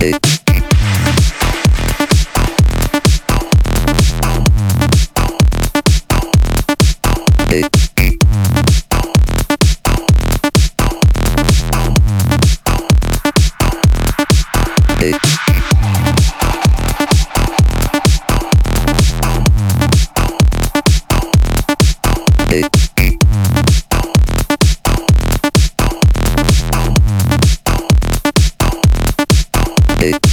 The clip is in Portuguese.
Hey. it.